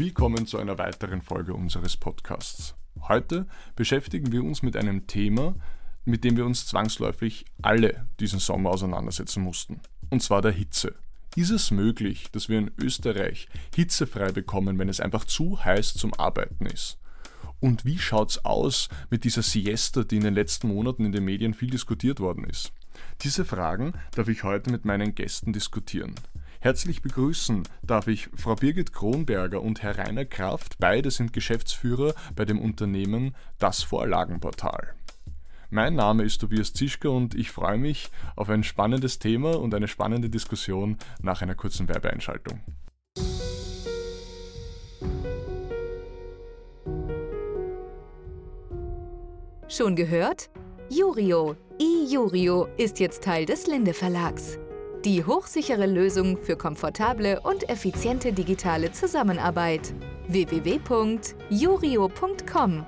Willkommen zu einer weiteren Folge unseres Podcasts. Heute beschäftigen wir uns mit einem Thema, mit dem wir uns zwangsläufig alle diesen Sommer auseinandersetzen mussten, und zwar der Hitze. Ist es möglich, dass wir in Österreich hitzefrei bekommen, wenn es einfach zu heiß zum Arbeiten ist? Und wie schaut's aus mit dieser Siesta, die in den letzten Monaten in den Medien viel diskutiert worden ist? Diese Fragen darf ich heute mit meinen Gästen diskutieren. Herzlich begrüßen darf ich Frau Birgit Kronberger und Herr Rainer Kraft. Beide sind Geschäftsführer bei dem Unternehmen Das Vorlagenportal. Mein Name ist Tobias Zischke und ich freue mich auf ein spannendes Thema und eine spannende Diskussion nach einer kurzen Werbeeinschaltung. Schon gehört? Jurio, iJurio ist jetzt Teil des Linde Verlags. Die hochsichere Lösung für komfortable und effiziente digitale Zusammenarbeit. www.jurio.com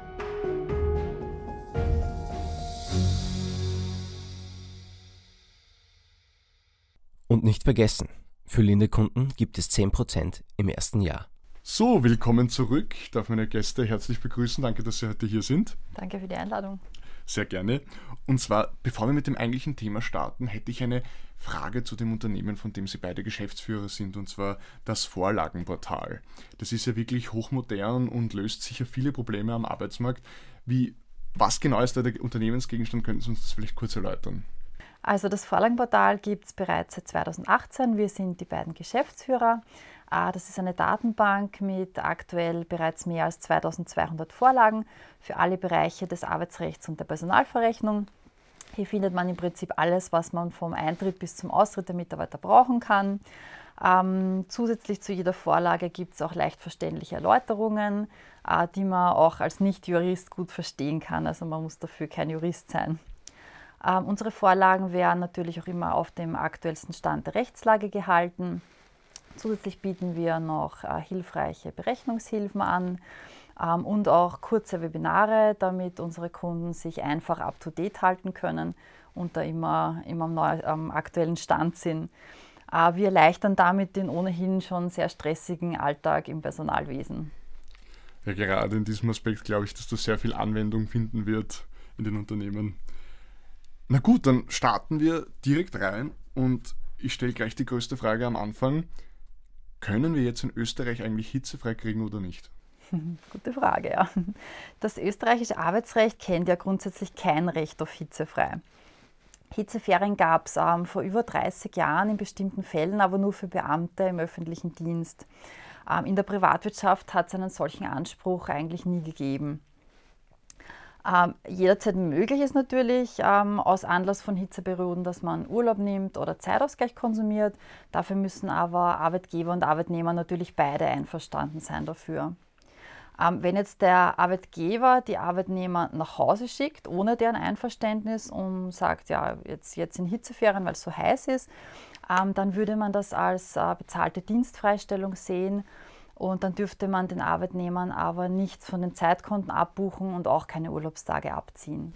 Und nicht vergessen, für Linde-Kunden gibt es 10% im ersten Jahr. So, willkommen zurück. Ich darf meine Gäste herzlich begrüßen. Danke, dass Sie heute hier sind. Danke für die Einladung. Sehr gerne. Und zwar, bevor wir mit dem eigentlichen Thema starten, hätte ich eine Frage zu dem Unternehmen, von dem Sie beide Geschäftsführer sind, und zwar das Vorlagenportal. Das ist ja wirklich hochmodern und löst sicher viele Probleme am Arbeitsmarkt. Wie, was genau ist da der Unternehmensgegenstand? Könnten Sie uns das vielleicht kurz erläutern? Also das Vorlagenportal gibt es bereits seit 2018. Wir sind die beiden Geschäftsführer. Ah, das ist eine Datenbank mit aktuell bereits mehr als 2200 Vorlagen für alle Bereiche des Arbeitsrechts und der Personalverrechnung. Hier findet man im Prinzip alles, was man vom Eintritt bis zum Austritt der Mitarbeiter brauchen kann. Ähm, zusätzlich zu jeder Vorlage gibt es auch leicht verständliche Erläuterungen, äh, die man auch als Nicht-Jurist gut verstehen kann. Also man muss dafür kein Jurist sein. Ähm, unsere Vorlagen werden natürlich auch immer auf dem aktuellsten Stand der Rechtslage gehalten. Zusätzlich bieten wir noch äh, hilfreiche Berechnungshilfen an ähm, und auch kurze Webinare, damit unsere Kunden sich einfach up-to-date halten können und da immer, immer am, neu, am aktuellen Stand sind. Äh, wir erleichtern damit den ohnehin schon sehr stressigen Alltag im Personalwesen. Ja, gerade in diesem Aspekt glaube ich, dass das sehr viel Anwendung finden wird in den Unternehmen. Na gut, dann starten wir direkt rein und ich stelle gleich die größte Frage am Anfang. Können wir jetzt in Österreich eigentlich hitzefrei kriegen oder nicht? Gute Frage, ja. Das österreichische Arbeitsrecht kennt ja grundsätzlich kein Recht auf hitzefrei. Hitzeferien gab es ähm, vor über 30 Jahren in bestimmten Fällen, aber nur für Beamte im öffentlichen Dienst. Ähm, in der Privatwirtschaft hat es einen solchen Anspruch eigentlich nie gegeben. Ähm, jederzeit möglich ist natürlich ähm, aus Anlass von Hitzeperioden, dass man Urlaub nimmt oder Zeitausgleich konsumiert. Dafür müssen aber Arbeitgeber und Arbeitnehmer natürlich beide einverstanden sein dafür. Ähm, wenn jetzt der Arbeitgeber die Arbeitnehmer nach Hause schickt, ohne deren Einverständnis und sagt, ja, jetzt, jetzt in Hitzeferien, weil es so heiß ist, ähm, dann würde man das als äh, bezahlte Dienstfreistellung sehen und dann dürfte man den Arbeitnehmern aber nichts von den Zeitkonten abbuchen und auch keine Urlaubstage abziehen.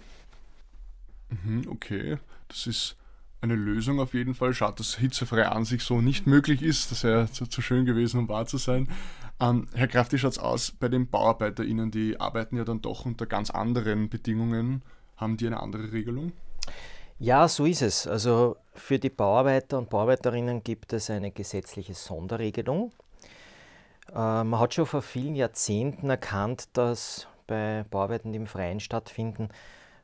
Mhm, okay, das ist eine Lösung auf jeden Fall. Schaut, dass hitzefrei an sich so nicht möglich ist. Das wäre zu, zu schön gewesen, um wahr zu sein. Ähm, Herr Kraft, wie schaut es aus bei den BauarbeiterInnen? Die arbeiten ja dann doch unter ganz anderen Bedingungen. Haben die eine andere Regelung? Ja, so ist es. Also für die Bauarbeiter und Bauarbeiterinnen gibt es eine gesetzliche Sonderregelung. Äh, man hat schon vor vielen Jahrzehnten erkannt, dass bei Bauarbeiten, die im Freien stattfinden,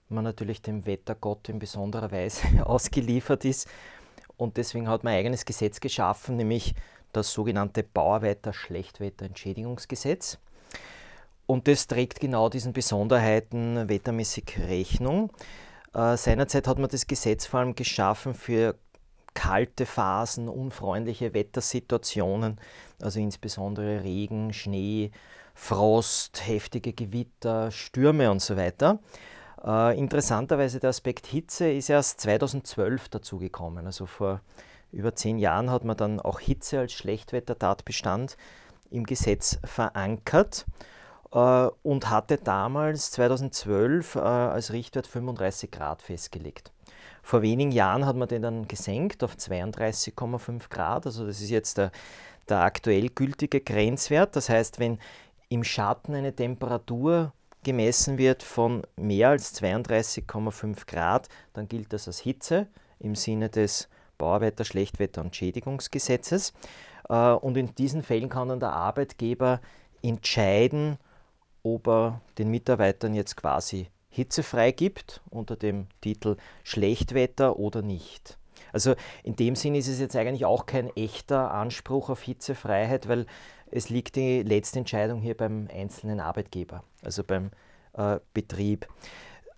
man natürlich dem Wettergott in besonderer Weise ausgeliefert ist. Und deswegen hat man ein eigenes Gesetz geschaffen, nämlich das sogenannte Bauarbeiter-Schlechtwetterentschädigungsgesetz. Und das trägt genau diesen Besonderheiten wettermäßig Rechnung. Äh, seinerzeit hat man das Gesetz vor allem geschaffen für kalte Phasen, unfreundliche Wettersituationen, also insbesondere Regen, Schnee, Frost, heftige Gewitter, Stürme und so weiter. Äh, interessanterweise der Aspekt Hitze ist erst 2012 dazugekommen. Also vor über zehn Jahren hat man dann auch Hitze als Schlechtwettertatbestand im Gesetz verankert äh, und hatte damals 2012 äh, als Richtwert 35 Grad festgelegt. Vor wenigen Jahren hat man den dann gesenkt auf 32,5 Grad. Also das ist jetzt der, der aktuell gültige Grenzwert. Das heißt, wenn im Schatten eine Temperatur gemessen wird von mehr als 32,5 Grad, dann gilt das als Hitze im Sinne des Bauarbeiter Schlechtwetter- und Schädigungsgesetzes. Äh, und in diesen Fällen kann dann der Arbeitgeber entscheiden, ob er den Mitarbeitern jetzt quasi hitzefrei gibt unter dem Titel Schlechtwetter oder nicht. Also in dem Sinn ist es jetzt eigentlich auch kein echter Anspruch auf Hitzefreiheit, weil es liegt die letzte Entscheidung hier beim einzelnen Arbeitgeber, also beim äh, Betrieb.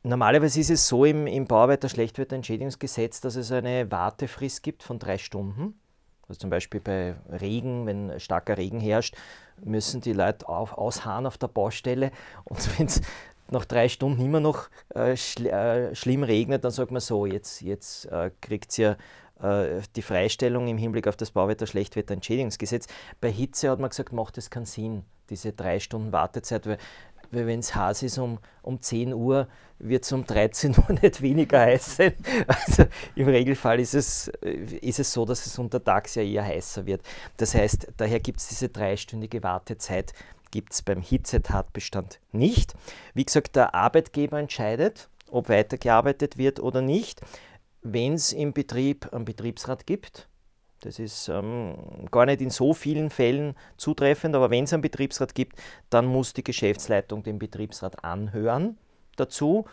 Normalerweise ist es so im, im Bauarbeiter-Schlechtwetterentschädigungsgesetz, dass es eine Wartefrist gibt von drei Stunden. Also zum Beispiel bei Regen, wenn starker Regen herrscht, müssen die Leute auf, ausharren auf der Baustelle. Und wenn es nach drei Stunden immer noch äh, schl äh, schlimm regnet, dann sagt man so, jetzt, jetzt äh, kriegt ihr äh, die Freistellung im Hinblick auf das Bauwetter-Schlechtwetterentschädigungsgesetz. Bei Hitze hat man gesagt, macht es keinen Sinn, diese drei Stunden Wartezeit, weil weil wenn es heiß ist um, um 10 Uhr, wird es um 13 Uhr nicht weniger heiß sein. Also im Regelfall ist es, äh, ist es so, dass es untertags ja eher heißer wird. Das heißt, daher gibt es diese dreistündige Wartezeit, gibt es beim Hitzetatbestand nicht. Wie gesagt, der Arbeitgeber entscheidet, ob weitergearbeitet wird oder nicht. Wenn es im Betrieb einen Betriebsrat gibt, das ist ähm, gar nicht in so vielen Fällen zutreffend, aber wenn es einen Betriebsrat gibt, dann muss die Geschäftsleitung den Betriebsrat anhören dazu.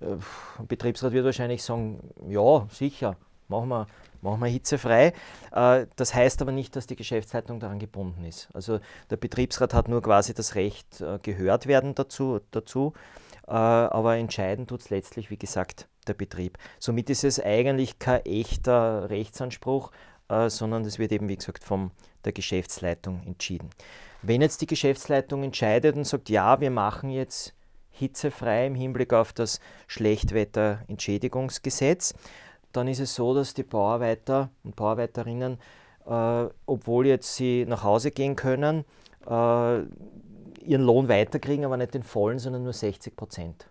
Äh, Betriebsrat wird wahrscheinlich sagen, ja, sicher, machen wir, machen wir hitzefrei. Äh, das heißt aber nicht, dass die Geschäftsleitung daran gebunden ist. Also der Betriebsrat hat nur quasi das Recht, äh, gehört werden dazu, dazu äh, aber entscheiden tut es letztlich, wie gesagt, der Betrieb. Somit ist es eigentlich kein echter Rechtsanspruch, sondern das wird eben, wie gesagt, von der Geschäftsleitung entschieden. Wenn jetzt die Geschäftsleitung entscheidet und sagt, ja, wir machen jetzt hitzefrei im Hinblick auf das Schlechtwetterentschädigungsgesetz, dann ist es so, dass die Bauarbeiter und Bauarbeiterinnen, äh, obwohl jetzt sie nach Hause gehen können, äh, ihren Lohn weiterkriegen, aber nicht den vollen, sondern nur 60 Prozent.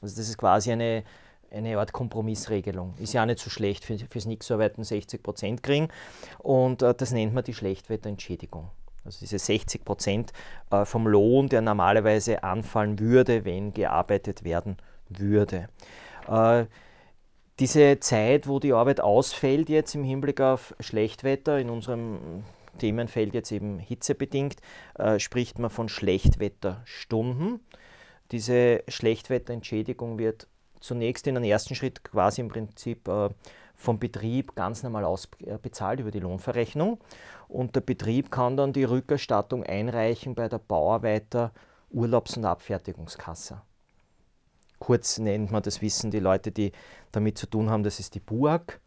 Also das ist quasi eine eine Art Kompromissregelung. Ist ja auch nicht so schlecht für, fürs Nix-Arbeiten 60 Prozent kriegen und äh, das nennt man die Schlechtwetterentschädigung. Also diese 60 Prozent äh, vom Lohn, der normalerweise anfallen würde, wenn gearbeitet werden würde. Äh, diese Zeit, wo die Arbeit ausfällt jetzt im Hinblick auf Schlechtwetter, in unserem Themenfeld jetzt eben hitzebedingt, äh, spricht man von Schlechtwetterstunden. Diese Schlechtwetterentschädigung wird zunächst in einem ersten Schritt quasi im Prinzip äh, vom Betrieb ganz normal ausbezahlt äh, über die Lohnverrechnung. Und der Betrieb kann dann die Rückerstattung einreichen bei der Bauarbeiter Urlaubs- und Abfertigungskasse. Kurz nennt man das Wissen die Leute, die damit zu tun haben, das ist die BUAG.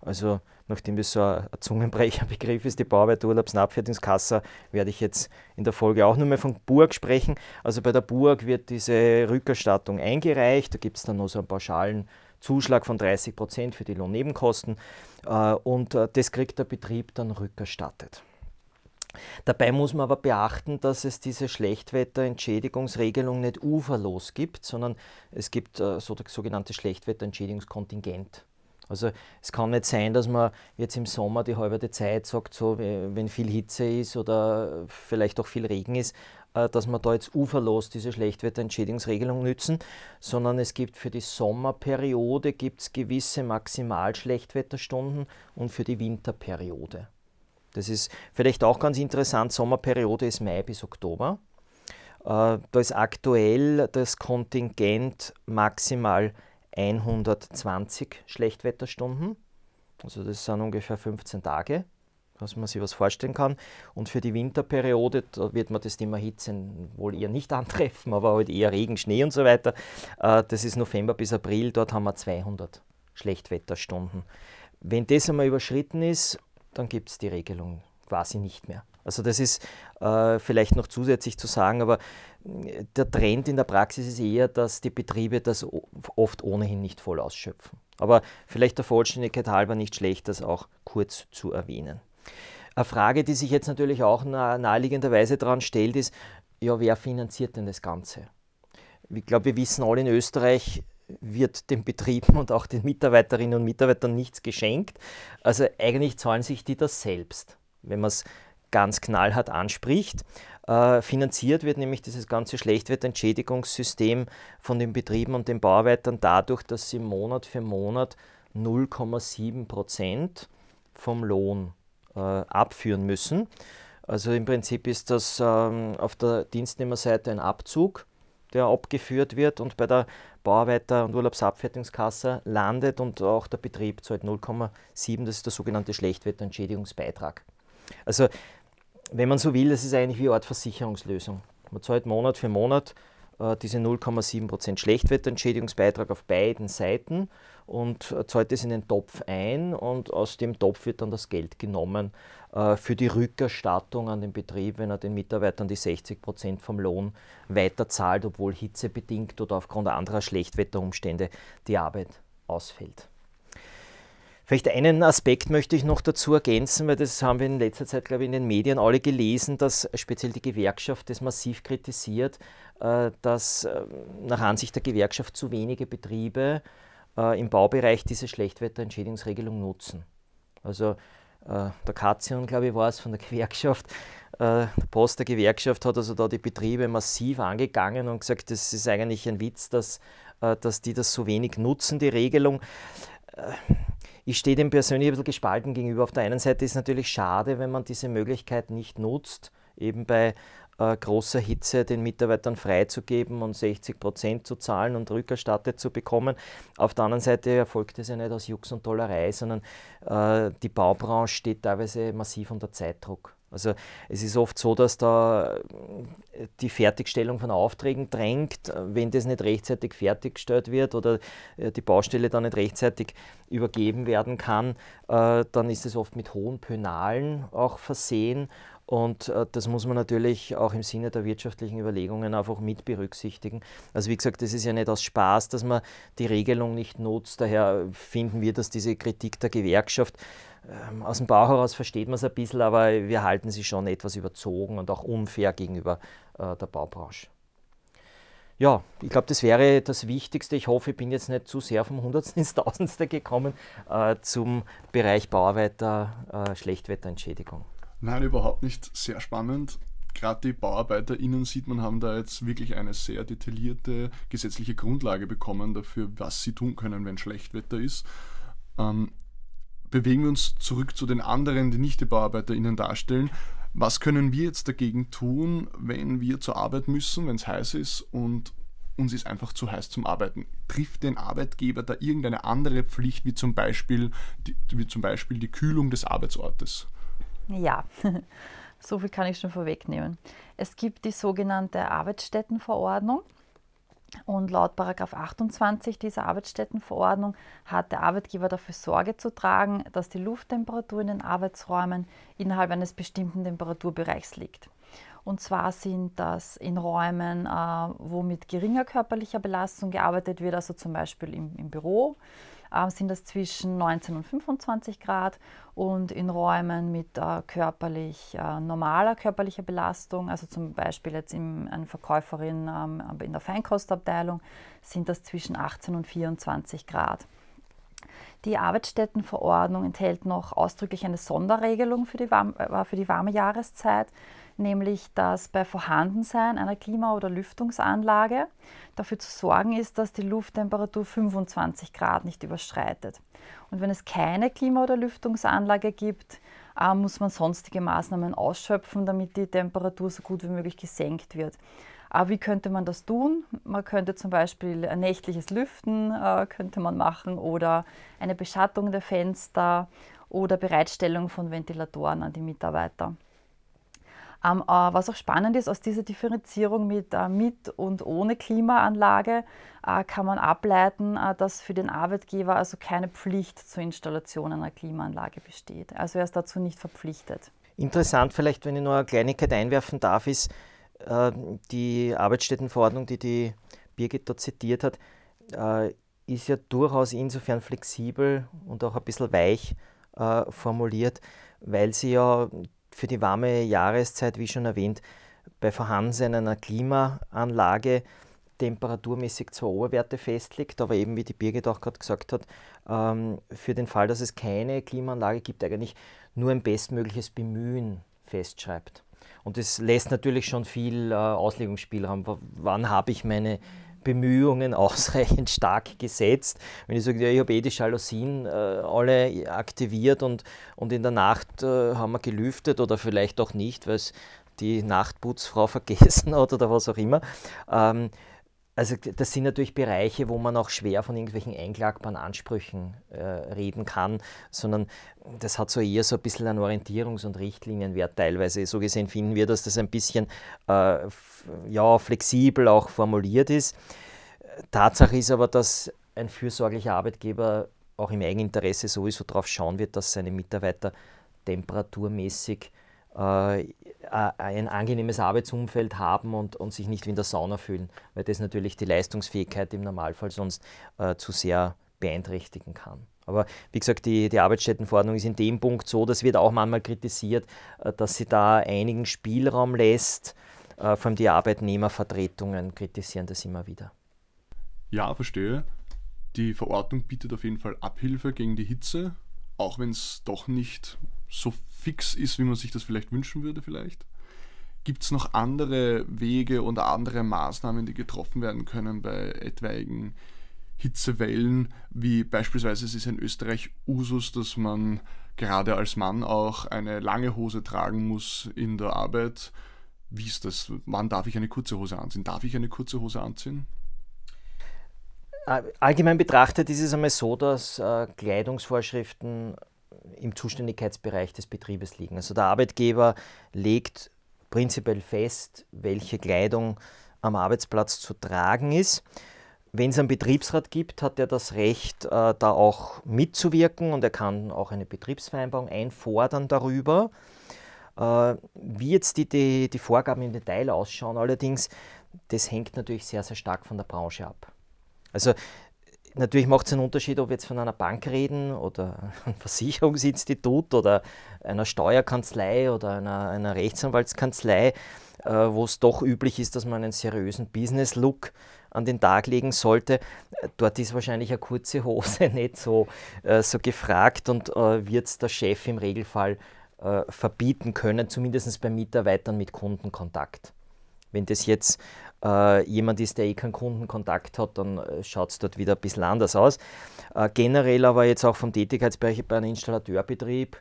Also nachdem das so ein Zungenbrecherbegriff ist, die und Abfertigungskasse, werde ich jetzt in der Folge auch nur mehr von Burg sprechen. Also bei der Burg wird diese Rückerstattung eingereicht, da gibt es dann noch so einen pauschalen Zuschlag von 30 Prozent für die Lohnnebenkosten äh, und äh, das kriegt der Betrieb dann rückerstattet. Dabei muss man aber beachten, dass es diese Schlechtwetterentschädigungsregelung nicht uferlos gibt, sondern es gibt äh, so das sogenannte Schlechtwetterentschädigungskontingent. Also es kann nicht sein, dass man jetzt im Sommer die halbe Zeit sagt, so wenn viel Hitze ist oder vielleicht auch viel Regen ist, äh, dass man da jetzt uferlos diese Schlechtwetterentschädigungsregelung nützen, sondern es gibt für die Sommerperiode gibt's gewisse Maximalschlechtwetterstunden und für die Winterperiode. Das ist vielleicht auch ganz interessant, Sommerperiode ist Mai bis Oktober. Äh, da ist aktuell das Kontingent maximal 120 Schlechtwetterstunden. Also das sind ungefähr 15 Tage, dass man sich was vorstellen kann. Und für die Winterperiode, da wird man das Thema Hitze wohl eher nicht antreffen, aber halt eher Regen, Schnee und so weiter. Äh, das ist November bis April, dort haben wir 200 Schlechtwetterstunden. Wenn das einmal überschritten ist, dann gibt es die Regelung quasi nicht mehr. Also das ist äh, vielleicht noch zusätzlich zu sagen, aber äh, der Trend in der Praxis ist eher, dass die Betriebe das oft ohnehin nicht voll ausschöpfen. Aber vielleicht der Vollständigkeit halber nicht schlecht, das auch kurz zu erwähnen. Eine Frage, die sich jetzt natürlich auch naheliegenderweise daran stellt, ist, ja, wer finanziert denn das Ganze? Ich glaube, wir wissen alle in Österreich, wird den Betrieben und auch den Mitarbeiterinnen und Mitarbeitern nichts geschenkt. Also eigentlich zahlen sich die das selbst, wenn man es ganz knallhart anspricht. Äh, finanziert wird nämlich dieses ganze Schlechtwetterentschädigungssystem von den Betrieben und den Bauarbeitern dadurch, dass sie Monat für Monat 0,7 Prozent vom Lohn äh, abführen müssen. Also im Prinzip ist das ähm, auf der Dienstnehmerseite ein Abzug, der abgeführt wird und bei der Bauarbeiter- und Urlaubsabfertigungskasse landet und auch der Betrieb zahlt 0,7, das ist der sogenannte Schlechtwetterentschädigungsbeitrag. Also wenn man so will, das ist eigentlich wie eine Art Versicherungslösung. Man zahlt Monat für Monat äh, diese 0,7% Schlechtwetterentschädigungsbeitrag auf beiden Seiten und äh, zahlt das in den Topf ein und aus dem Topf wird dann das Geld genommen für die Rückerstattung an den Betrieb, wenn er den Mitarbeitern die 60% vom Lohn weiter zahlt, obwohl hitzebedingt oder aufgrund anderer Schlechtwetterumstände die Arbeit ausfällt. Vielleicht einen Aspekt möchte ich noch dazu ergänzen, weil das haben wir in letzter Zeit, glaube ich, in den Medien alle gelesen, dass speziell die Gewerkschaft das massiv kritisiert, äh, dass äh, nach Ansicht der Gewerkschaft zu wenige Betriebe äh, im Baubereich diese Schlechtwetterentschädigungsregelung nutzen. Also der Katzion, glaube ich, war es von der Gewerkschaft, der Post der Gewerkschaft hat also da die Betriebe massiv angegangen und gesagt, das ist eigentlich ein Witz, dass, dass die das so wenig nutzen, die Regelung ich stehe dem persönlich ein bisschen gespalten gegenüber. Auf der einen Seite ist es natürlich schade, wenn man diese Möglichkeit nicht nutzt, eben bei äh, großer Hitze den Mitarbeitern freizugeben und 60 Prozent zu zahlen und rückerstattet zu bekommen. Auf der anderen Seite erfolgt es ja nicht aus Jux und Tollerei, sondern äh, die Baubranche steht teilweise massiv unter Zeitdruck. Also es ist oft so, dass da äh, die Fertigstellung von Aufträgen drängt, wenn das nicht rechtzeitig fertiggestellt wird oder äh, die Baustelle dann nicht rechtzeitig übergeben werden kann, äh, dann ist es oft mit hohen Pönalen auch versehen und das muss man natürlich auch im Sinne der wirtschaftlichen Überlegungen einfach mit berücksichtigen. Also wie gesagt, das ist ja nicht aus Spaß, dass man die Regelung nicht nutzt. Daher finden wir, dass diese Kritik der Gewerkschaft ähm, aus dem Bauch heraus versteht man es ein bisschen, aber wir halten sie schon etwas überzogen und auch unfair gegenüber äh, der Baubranche. Ja, ich glaube, das wäre das Wichtigste. Ich hoffe, ich bin jetzt nicht zu sehr vom Hundertsten ins Tausendste gekommen äh, zum Bereich Bauarbeiter, äh, Schlechtwetterentschädigung. Nein, überhaupt nicht. Sehr spannend. Gerade die BauarbeiterInnen sieht man, haben da jetzt wirklich eine sehr detaillierte gesetzliche Grundlage bekommen dafür, was sie tun können, wenn Schlechtwetter ist. Ähm, bewegen wir uns zurück zu den anderen, die nicht die BauarbeiterInnen darstellen. Was können wir jetzt dagegen tun, wenn wir zur Arbeit müssen, wenn es heiß ist und uns ist einfach zu heiß zum Arbeiten? Trifft den Arbeitgeber da irgendeine andere Pflicht, wie zum Beispiel die, wie zum Beispiel die Kühlung des Arbeitsortes? Ja, so viel kann ich schon vorwegnehmen. Es gibt die sogenannte Arbeitsstättenverordnung. Und laut 28 dieser Arbeitsstättenverordnung hat der Arbeitgeber dafür Sorge zu tragen, dass die Lufttemperatur in den Arbeitsräumen innerhalb eines bestimmten Temperaturbereichs liegt. Und zwar sind das in Räumen, äh, wo mit geringer körperlicher Belastung gearbeitet wird, also zum Beispiel im, im Büro, äh, sind das zwischen 19 und 25 Grad und in Räumen mit äh, körperlich äh, normaler körperlicher Belastung, also zum Beispiel jetzt in, eine Verkäuferin ähm, in der Feinkostabteilung, sind das zwischen 18 und 24 Grad. Die Arbeitsstättenverordnung enthält noch ausdrücklich eine Sonderregelung für die, warm, äh, für die warme Jahreszeit nämlich dass bei Vorhandensein einer Klima- oder Lüftungsanlage dafür zu sorgen ist, dass die Lufttemperatur 25 Grad nicht überschreitet. Und wenn es keine Klima- oder Lüftungsanlage gibt, äh, muss man sonstige Maßnahmen ausschöpfen, damit die Temperatur so gut wie möglich gesenkt wird. Aber wie könnte man das tun? Man könnte zum Beispiel ein nächtliches Lüften äh, könnte man machen oder eine Beschattung der Fenster oder Bereitstellung von Ventilatoren an die Mitarbeiter. Ähm, äh, was auch spannend ist, aus dieser Differenzierung mit, äh, mit und ohne Klimaanlage äh, kann man ableiten, dass für den Arbeitgeber also keine Pflicht zur Installation einer Klimaanlage besteht. Also er ist dazu nicht verpflichtet. Interessant vielleicht, wenn ich noch eine Kleinigkeit einwerfen darf, ist die Arbeitsstättenverordnung, die die Birgit dort zitiert hat, ist ja durchaus insofern flexibel und auch ein bisschen weich formuliert, weil sie ja für die warme Jahreszeit, wie schon erwähnt, bei Vorhandensein einer Klimaanlage temperaturmäßig zwar Oberwerte festlegt, aber eben, wie die Birgit auch gerade gesagt hat, ähm, für den Fall, dass es keine Klimaanlage gibt, eigentlich nur ein bestmögliches Bemühen festschreibt. Und das lässt natürlich schon viel äh, Auslegungsspielraum. Wann habe ich meine Bemühungen ausreichend stark gesetzt? Wenn ich sage, ja, ich habe eh die Jalousien äh, alle aktiviert und, und in der Nacht äh, haben wir gelüftet oder vielleicht auch nicht, weil es die Nachtputzfrau vergessen hat oder was auch immer. Ähm, also das sind natürlich Bereiche, wo man auch schwer von irgendwelchen einklagbaren Ansprüchen äh, reden kann, sondern das hat so eher so ein bisschen einen Orientierungs- und Richtlinienwert teilweise. So gesehen finden wir, dass das ein bisschen äh, ja, flexibel auch formuliert ist. Tatsache ist aber, dass ein fürsorglicher Arbeitgeber auch im Eigeninteresse sowieso darauf schauen wird, dass seine Mitarbeiter temperaturmäßig ein angenehmes Arbeitsumfeld haben und, und sich nicht wie in der Sauna fühlen, weil das natürlich die Leistungsfähigkeit im Normalfall sonst äh, zu sehr beeinträchtigen kann. Aber wie gesagt, die, die Arbeitsstättenverordnung ist in dem Punkt so, das wird auch manchmal kritisiert, äh, dass sie da einigen Spielraum lässt. Äh, vor allem die Arbeitnehmervertretungen kritisieren das immer wieder. Ja, verstehe. Die Verordnung bietet auf jeden Fall Abhilfe gegen die Hitze, auch wenn es doch nicht so fix ist, wie man sich das vielleicht wünschen würde vielleicht? Gibt es noch andere Wege oder andere Maßnahmen, die getroffen werden können bei etwaigen Hitzewellen, wie beispielsweise es ist in Österreich Usus, dass man gerade als Mann auch eine lange Hose tragen muss in der Arbeit. Wie ist das? Wann darf ich eine kurze Hose anziehen? Darf ich eine kurze Hose anziehen? Allgemein betrachtet ist es einmal so, dass äh, Kleidungsvorschriften im Zuständigkeitsbereich des Betriebes liegen. Also der Arbeitgeber legt prinzipiell fest, welche Kleidung am Arbeitsplatz zu tragen ist. Wenn es einen Betriebsrat gibt, hat er das Recht, äh, da auch mitzuwirken und er kann auch eine Betriebsvereinbarung einfordern darüber. Äh, wie jetzt die, die, die Vorgaben im Detail ausschauen, allerdings, das hängt natürlich sehr, sehr stark von der Branche ab. Also Natürlich macht es einen Unterschied, ob wir jetzt von einer Bank reden oder einem Versicherungsinstitut oder einer Steuerkanzlei oder einer, einer Rechtsanwaltskanzlei, äh, wo es doch üblich ist, dass man einen seriösen Business-Look an den Tag legen sollte. Dort ist wahrscheinlich eine kurze Hose nicht so, äh, so gefragt und äh, wird der Chef im Regelfall äh, verbieten können, zumindest bei Mitarbeitern mit Kundenkontakt. Wenn das jetzt äh, jemand ist, der eh keinen Kundenkontakt hat, dann äh, schaut es dort wieder ein bisschen anders aus. Äh, generell aber jetzt auch vom Tätigkeitsbereich bei einem Installateurbetrieb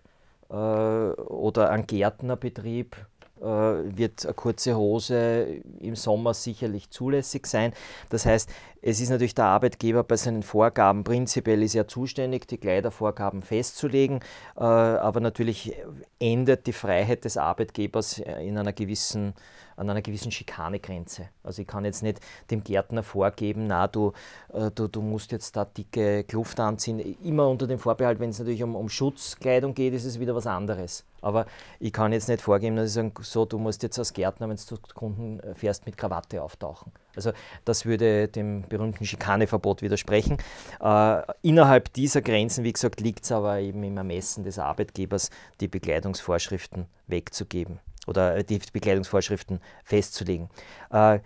äh, oder einem Gärtnerbetrieb äh, wird eine kurze Hose im Sommer sicherlich zulässig sein. Das heißt, es ist natürlich der Arbeitgeber bei seinen Vorgaben prinzipiell ist er zuständig, die Kleidervorgaben festzulegen, äh, aber natürlich endet die Freiheit des Arbeitgebers in einer gewissen an einer gewissen Schikanegrenze. Also ich kann jetzt nicht dem Gärtner vorgeben, na du, äh, du, du musst jetzt da dicke Kluft anziehen. Immer unter dem Vorbehalt, wenn es natürlich um, um Schutzkleidung geht, ist es wieder was anderes. Aber ich kann jetzt nicht vorgeben, dass ich sage, so, du musst jetzt als Gärtner, wenn du zu Kunden fährst, mit Krawatte auftauchen. Also das würde dem berühmten Schikaneverbot widersprechen. Äh, innerhalb dieser Grenzen, wie gesagt, liegt es aber eben im Ermessen des Arbeitgebers, die Bekleidungsvorschriften wegzugeben oder die Bekleidungsvorschriften festzulegen. Äh,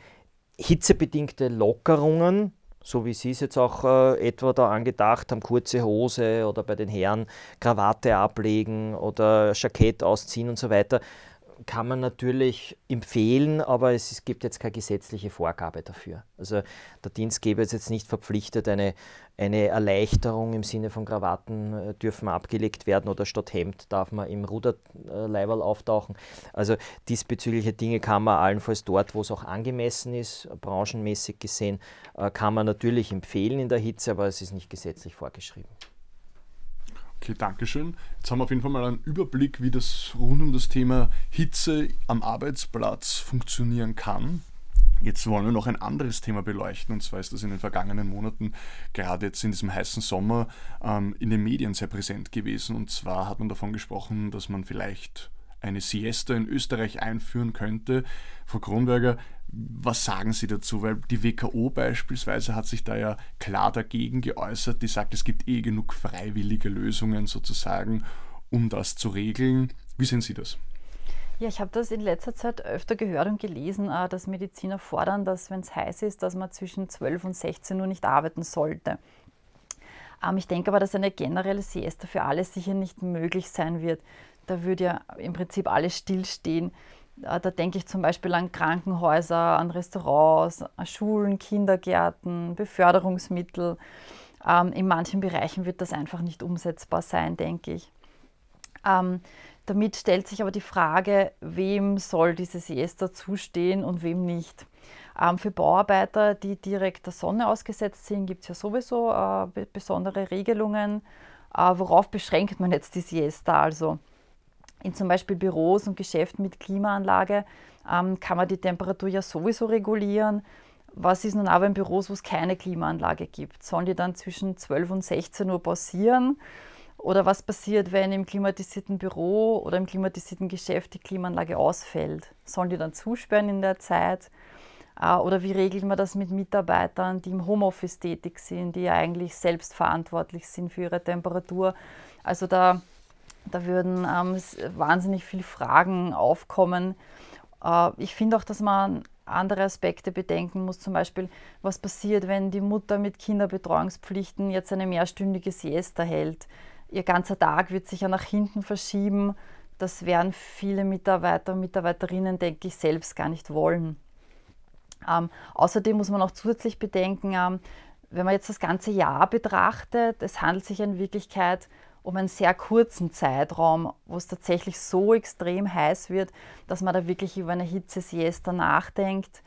hitzebedingte Lockerungen, so wie Sie es jetzt auch äh, etwa da angedacht haben, kurze Hose oder bei den Herren Krawatte ablegen oder Jackett ausziehen und so weiter, kann man natürlich empfehlen, aber es gibt jetzt keine gesetzliche Vorgabe dafür. Also der Dienstgeber ist jetzt nicht verpflichtet, eine, eine Erleichterung im Sinne von Krawatten äh, dürfen abgelegt werden oder statt Hemd darf man im Ruderleiberl auftauchen. Also diesbezügliche Dinge kann man allenfalls dort, wo es auch angemessen ist, branchenmäßig gesehen, äh, kann man natürlich empfehlen in der Hitze, aber es ist nicht gesetzlich vorgeschrieben. Okay, Dankeschön. Jetzt haben wir auf jeden Fall mal einen Überblick, wie das rund um das Thema Hitze am Arbeitsplatz funktionieren kann. Jetzt wollen wir noch ein anderes Thema beleuchten, und zwar ist das in den vergangenen Monaten, gerade jetzt in diesem heißen Sommer, ähm, in den Medien sehr präsent gewesen. Und zwar hat man davon gesprochen, dass man vielleicht eine Siesta in Österreich einführen könnte. Frau Kronberger, was sagen Sie dazu? Weil die WKO beispielsweise hat sich da ja klar dagegen geäußert. Die sagt, es gibt eh genug freiwillige Lösungen sozusagen, um das zu regeln. Wie sehen Sie das? Ja, ich habe das in letzter Zeit öfter gehört und gelesen, äh, dass Mediziner fordern, dass wenn es heiß ist, dass man zwischen 12 und 16 Uhr nicht arbeiten sollte. Ähm, ich denke aber, dass eine generelle Siesta für alle sicher nicht möglich sein wird. Da würde ja im Prinzip alles stillstehen. Äh, da denke ich zum Beispiel an Krankenhäuser, an Restaurants, an Schulen, Kindergärten, Beförderungsmittel. Ähm, in manchen Bereichen wird das einfach nicht umsetzbar sein, denke ich. Ähm, damit stellt sich aber die Frage, wem soll diese Siesta zustehen und wem nicht. Ähm, für Bauarbeiter, die direkt der Sonne ausgesetzt sind, gibt es ja sowieso äh, besondere Regelungen. Äh, worauf beschränkt man jetzt die Siesta? Also in zum Beispiel Büros und Geschäften mit Klimaanlage ähm, kann man die Temperatur ja sowieso regulieren. Was ist nun aber in Büros, wo es keine Klimaanlage gibt? Sollen die dann zwischen 12 und 16 Uhr pausieren? Oder was passiert, wenn im klimatisierten Büro oder im klimatisierten Geschäft die Klimaanlage ausfällt? Sollen die dann zusperren in der Zeit? Äh, oder wie regelt man das mit Mitarbeitern, die im Homeoffice tätig sind, die ja eigentlich selbst verantwortlich sind für ihre Temperatur? Also da, da würden ähm, wahnsinnig viele Fragen aufkommen. Äh, ich finde auch, dass man andere Aspekte bedenken muss, zum Beispiel, was passiert, wenn die Mutter mit Kinderbetreuungspflichten jetzt eine mehrstündige Siesta hält ihr ganzer Tag wird sich ja nach hinten verschieben. Das werden viele Mitarbeiter und Mitarbeiterinnen, denke ich, selbst gar nicht wollen. Ähm, außerdem muss man auch zusätzlich bedenken, ähm, wenn man jetzt das ganze Jahr betrachtet, es handelt sich in Wirklichkeit um einen sehr kurzen Zeitraum, wo es tatsächlich so extrem heiß wird, dass man da wirklich über eine Hitze-Siesta nachdenkt.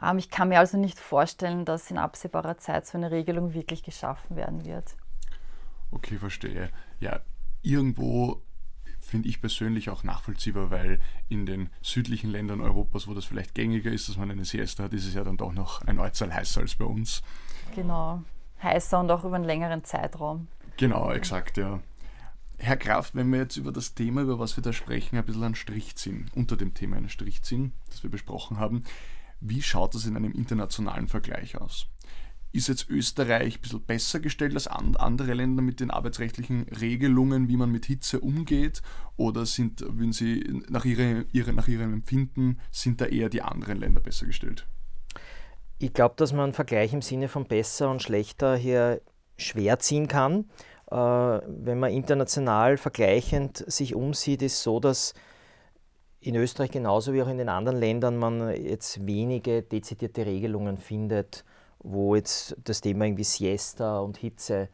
Ähm, ich kann mir also nicht vorstellen, dass in absehbarer Zeit so eine Regelung wirklich geschaffen werden wird. Okay, verstehe. Ja, irgendwo finde ich persönlich auch nachvollziehbar, weil in den südlichen Ländern Europas, wo das vielleicht gängiger ist, dass man eine Siesta hat, ist es ja dann doch noch ein Ortsteil heißer als bei uns. Genau, heißer und auch über einen längeren Zeitraum. Genau, exakt, ja. Herr Kraft, wenn wir jetzt über das Thema, über was wir da sprechen, ein bisschen einen Strich ziehen, unter dem Thema einen Strich ziehen, das wir besprochen haben, wie schaut das in einem internationalen Vergleich aus? ist jetzt Österreich ein bisschen besser gestellt als andere Länder mit den arbeitsrechtlichen Regelungen, wie man mit Hitze umgeht? Oder sind, würden Sie nach, ihre, ihre, nach Ihrem Empfinden, sind da eher die anderen Länder besser gestellt? Ich glaube, dass man einen Vergleich im Sinne von besser und schlechter hier schwer ziehen kann. Äh, wenn man international vergleichend sich umsieht, ist so, dass in Österreich genauso wie auch in den anderen Ländern man jetzt wenige dezidierte Regelungen findet wo jetzt das Thema irgendwie Siesta und Hitze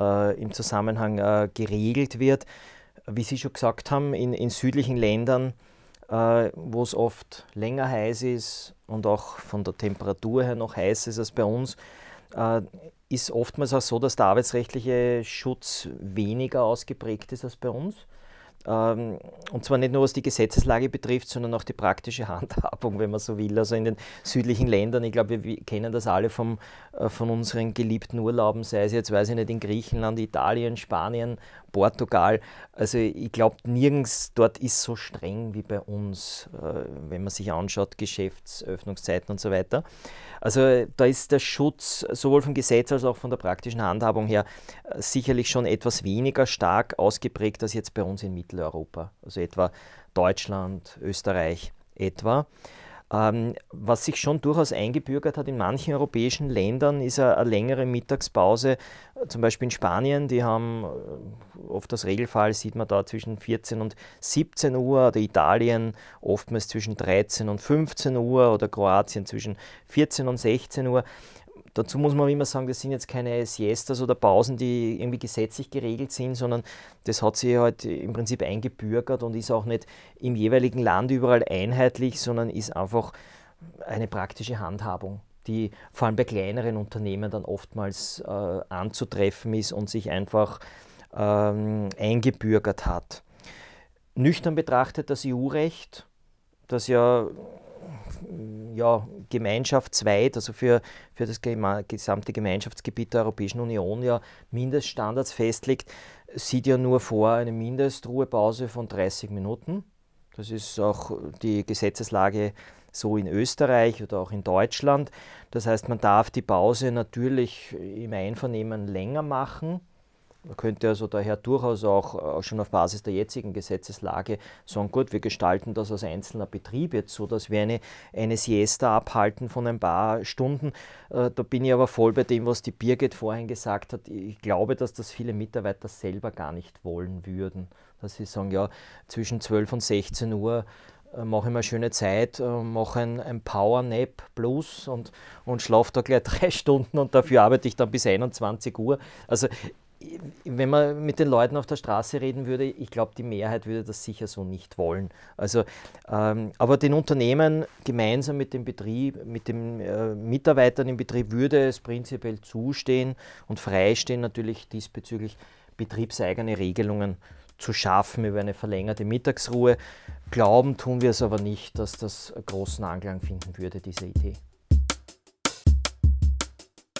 äh, im Zusammenhang äh, geregelt wird. Wie Sie schon gesagt haben, in, in südlichen Ländern, äh, wo es oft länger heiß ist und auch von der Temperatur her noch heiß ist als bei uns, äh, ist oftmals auch so, dass der arbeitsrechtliche Schutz weniger ausgeprägt ist als bei uns. Ähm, und zwar nicht nur was die Gesetzeslage betrifft, sondern auch die praktische Handhabung, wenn man so will. Also in den südlichen Ländern, ich glaube, wir kennen das alle vom, äh, von unseren geliebten Urlauben, sei es jetzt, weiß ich nicht, in Griechenland, Italien, Spanien, Portugal. Also ich glaube, nirgends dort ist so streng wie bei uns, äh, wenn man sich anschaut, Geschäftsöffnungszeiten und so weiter. Also da ist der Schutz sowohl vom Gesetz als auch von der praktischen Handhabung her äh, sicherlich schon etwas weniger stark ausgeprägt als jetzt bei uns in Mitteleuropa, also etwa Deutschland, Österreich etwa. Ähm, was sich schon durchaus eingebürgert hat in manchen europäischen Ländern, ist eine, eine längere Mittagspause. Zum Beispiel in Spanien, die haben äh, oft das Regelfall, sieht man da zwischen 14 und 17 Uhr, oder Italien oftmals zwischen 13 und 15 Uhr oder Kroatien zwischen 14 und 16 Uhr. Dazu muss man immer sagen, das sind jetzt keine Siestas oder Pausen, die irgendwie gesetzlich geregelt sind, sondern das hat sich halt im Prinzip eingebürgert und ist auch nicht im jeweiligen Land überall einheitlich, sondern ist einfach eine praktische Handhabung, die vor allem bei kleineren Unternehmen dann oftmals äh, anzutreffen ist und sich einfach ähm, eingebürgert hat. Nüchtern betrachtet das EU-Recht, das ja ja, gemeinschaftsweit, also für, für das gesamte Gemeinschaftsgebiet der Europäischen Union ja Mindeststandards festlegt, sieht ja nur vor eine Mindestruhepause von 30 Minuten. Das ist auch die Gesetzeslage so in Österreich oder auch in Deutschland. Das heißt, man darf die Pause natürlich im Einvernehmen länger machen Man könnte also daher durchaus auch, schon auf Basis der jetzigen Gesetzeslage sagen, gut, wir gestalten das als einzelner Betrieb jetzt so, dass wir eine, eine Siesta abhalten von ein paar Stunden. Äh, da bin ich aber voll bei dem, was die Birgit vorhin gesagt hat. Ich glaube, dass das viele Mitarbeiter selber gar nicht wollen würden. Dass sie sagen, ja, zwischen 12 und 16 Uhr äh, mache ich mir eine schöne Zeit, äh, mache ein, ein Power Nap Plus und, und schlafe da gleich drei Stunden und dafür arbeite ich dann bis 21 Uhr. Also wenn man mit den Leuten auf der Straße reden würde, ich glaube, die Mehrheit würde das sicher so nicht wollen. Also, ähm, aber den Unternehmen gemeinsam mit dem Betrieb, mit den äh, Mitarbeitern im Betrieb würde es prinzipiell zustehen und freistehen, natürlich diesbezüglich betriebseigene Regelungen zu schaffen über eine verlängerte Mittagsruhe. Glauben tun wir es aber nicht, dass das großen Anklang finden würde, diese Idee.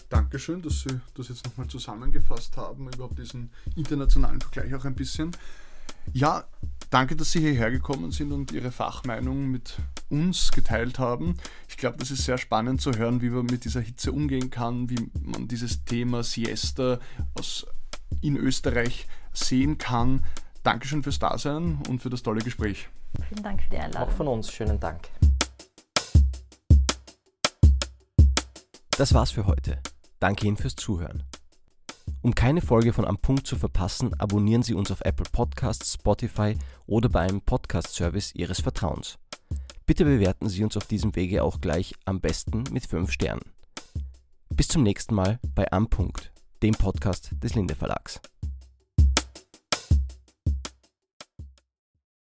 Dankeschön, dass Sie das jetzt nochmal zusammengefasst haben, überhaupt diesen internationalen Vergleich auch ein bisschen. Ja, danke, dass Sie hierher gekommen sind und Ihre Fachmeinung mit uns geteilt haben. Ich glaube, das ist sehr spannend zu hören, wie man mit dieser Hitze umgehen kann, wie man dieses Thema Siesta aus, in Österreich sehen kann. Dankeschön fürs Dasein und für das tolle Gespräch. Vielen Dank für die Einladung. Auch von uns schönen Dank. Das war's für heute. Danke Ihnen fürs Zuhören. Um keine Folge von Am Punkt zu verpassen, abonnieren Sie uns auf Apple Podcasts, Spotify oder bei einem Podcast-Service Ihres Vertrauens. Bitte bewerten Sie uns auf diesem Wege auch gleich am besten mit 5 Sternen. Bis zum nächsten Mal bei Am Punkt, dem Podcast des Linde Verlags.